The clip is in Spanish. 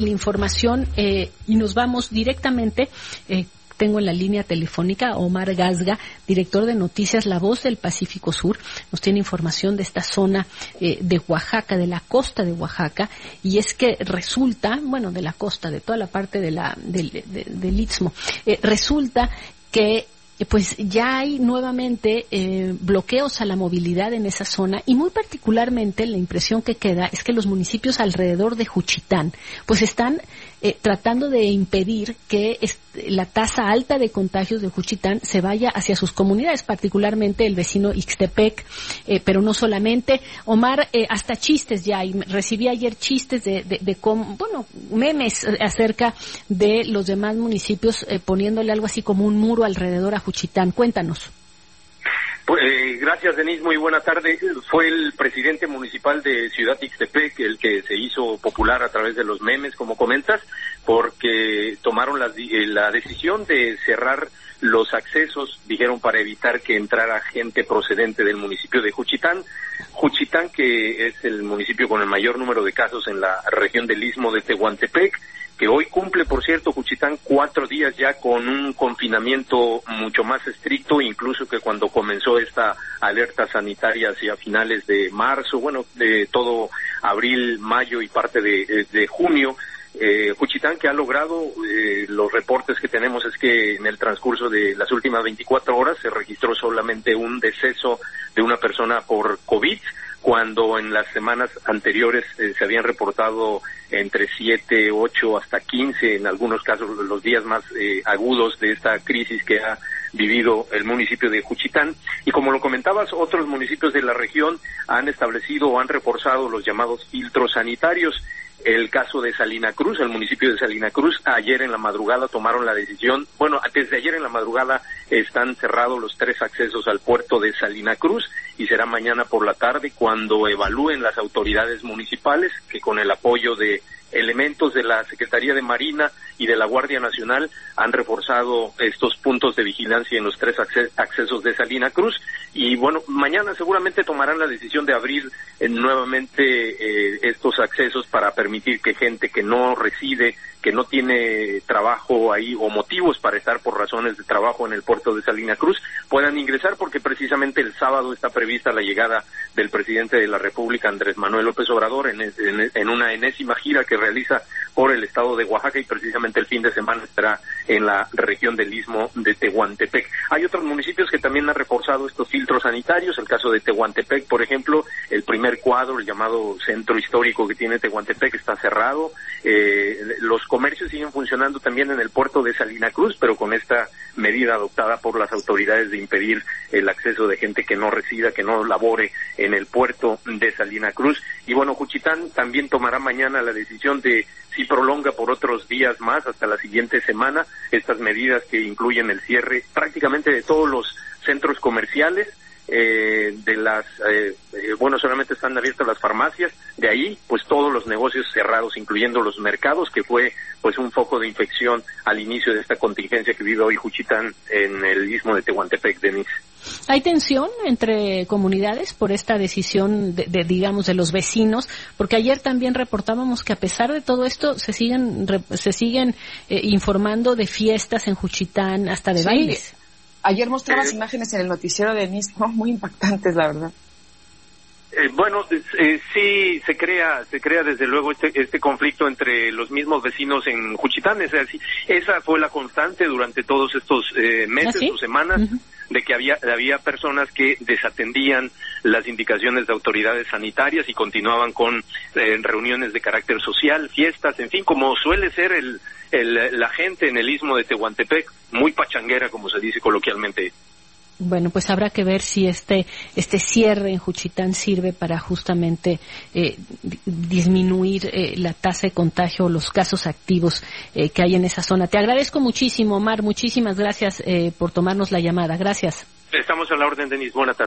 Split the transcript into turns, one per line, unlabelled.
la información eh, y nos vamos directamente. Eh, tengo en la línea telefónica Omar Gazga, director de noticias La Voz del Pacífico Sur. Nos tiene información de esta zona eh, de Oaxaca, de la costa de Oaxaca, y es que resulta, bueno, de la costa, de toda la parte de la, del, del Istmo, resulta que pues ya hay nuevamente eh, bloqueos a la movilidad en esa zona y muy particularmente la impresión que queda es que los municipios alrededor de Juchitán pues están eh, tratando de impedir que la tasa alta de contagios de Juchitán se vaya hacia sus comunidades, particularmente el vecino Ixtepec, eh, pero no solamente. Omar, hasta chistes ya, recibí ayer chistes de, de, de bueno, memes acerca de los demás municipios poniéndole algo así como un muro alrededor a Juchitán Cuchitán. Cuéntanos.
Pues, eh, gracias, Denis. Muy buena tarde. Fue el presidente municipal de Ciudad Ixtepec el que se hizo popular a través de los memes, como comentas, porque tomaron la, eh, la decisión de cerrar los accesos, dijeron, para evitar que entrara gente procedente del municipio de Juchitán. Juchitán, que es el municipio con el mayor número de casos en la región del istmo de Tehuantepec, que hoy cumple, por cierto, Juchitán, cuatro días ya con un confinamiento mucho más estricto, incluso que cuando comenzó esta alerta sanitaria hacia finales de marzo, bueno, de todo abril, mayo y parte de, de junio. Eh, Juchitán que ha logrado, eh, los reportes que tenemos es que en el transcurso de las últimas 24 horas se registró solamente un deceso de una persona por COVID, cuando en las semanas anteriores eh, se habían reportado entre 7, 8 hasta 15, en algunos casos los días más eh, agudos de esta crisis que ha vivido el municipio de Juchitán. Y como lo comentabas, otros municipios de la región han establecido o han reforzado los llamados filtros sanitarios el caso de Salina Cruz, el municipio de Salina Cruz, ayer en la madrugada tomaron la decisión, bueno, desde ayer en la madrugada están cerrados los tres accesos al puerto de Salina Cruz y será mañana por la tarde cuando evalúen las autoridades municipales que con el apoyo de elementos de la Secretaría de Marina y de la Guardia Nacional han reforzado estos puntos de vigilancia en los tres accesos de Salina Cruz. Y bueno, mañana seguramente tomarán la decisión de abrir eh, nuevamente eh, estos accesos para permitir que gente que no reside, que no tiene trabajo ahí o motivos para estar por razones de trabajo en el puerto de Salina Cruz puedan ingresar porque precisamente el sábado está prevista la llegada del presidente de la República Andrés Manuel López Obrador en, una enésima gira que realiza por el estado de Oaxaca y precisamente el fin de semana estará en la región del istmo de Tehuantepec. Hay otros municipios que también han reforzado estos filtros sanitarios, el caso de Tehuantepec, por ejemplo, el primer cuadro, el llamado centro histórico que tiene Tehuantepec está cerrado, eh, los comercios siguen funcionando también en el puerto de Salina Cruz, pero con esta medida adoptada por las autoridades de impedir el acceso de gente que no resida, que no labore en el puerto de Salina Cruz. Y bueno, Juchitán también tomará mañana la decisión de si prolonga por otros días más hasta la siguiente semana estas medidas que incluyen el cierre prácticamente de todos los centros comerciales, eh, de las, eh, eh, bueno, solamente están abiertas las farmacias, de ahí, pues todos los negocios cerrados, incluyendo los mercados, que fue, pues, un foco de infección al inicio de esta contingencia que vive hoy Juchitán en el istmo de Tehuantepec, Denise.
¿Hay tensión entre comunidades por esta decisión de, digamos, de los vecinos? Porque ayer también reportábamos que a pesar de todo esto se siguen, se siguen informando de fiestas en Juchitán, hasta de bailes.
Ayer mostrabas imágenes en el noticiero de Nismo muy impactantes, la verdad.
Eh, bueno, eh, sí se crea, se crea desde luego este, este conflicto entre los mismos vecinos en Juchitán. Es esa fue la constante durante todos estos eh, meses ¿Ah, o semanas de que había había personas que desatendían las indicaciones de autoridades sanitarias y continuaban con reuniones de carácter social, fiestas, en fin, como suele ser el, el, la gente en el istmo de Tehuantepec, muy pachanguera, como se dice coloquialmente.
Bueno, pues habrá que ver si este, este cierre en Juchitán sirve para justamente eh, disminuir eh, la tasa de contagio o los casos activos eh, que hay en esa zona. Te agradezco muchísimo, Omar. Muchísimas gracias por tomarnos la llamada. Gracias.
Estamos a la orden, Denis. Buenas tardes.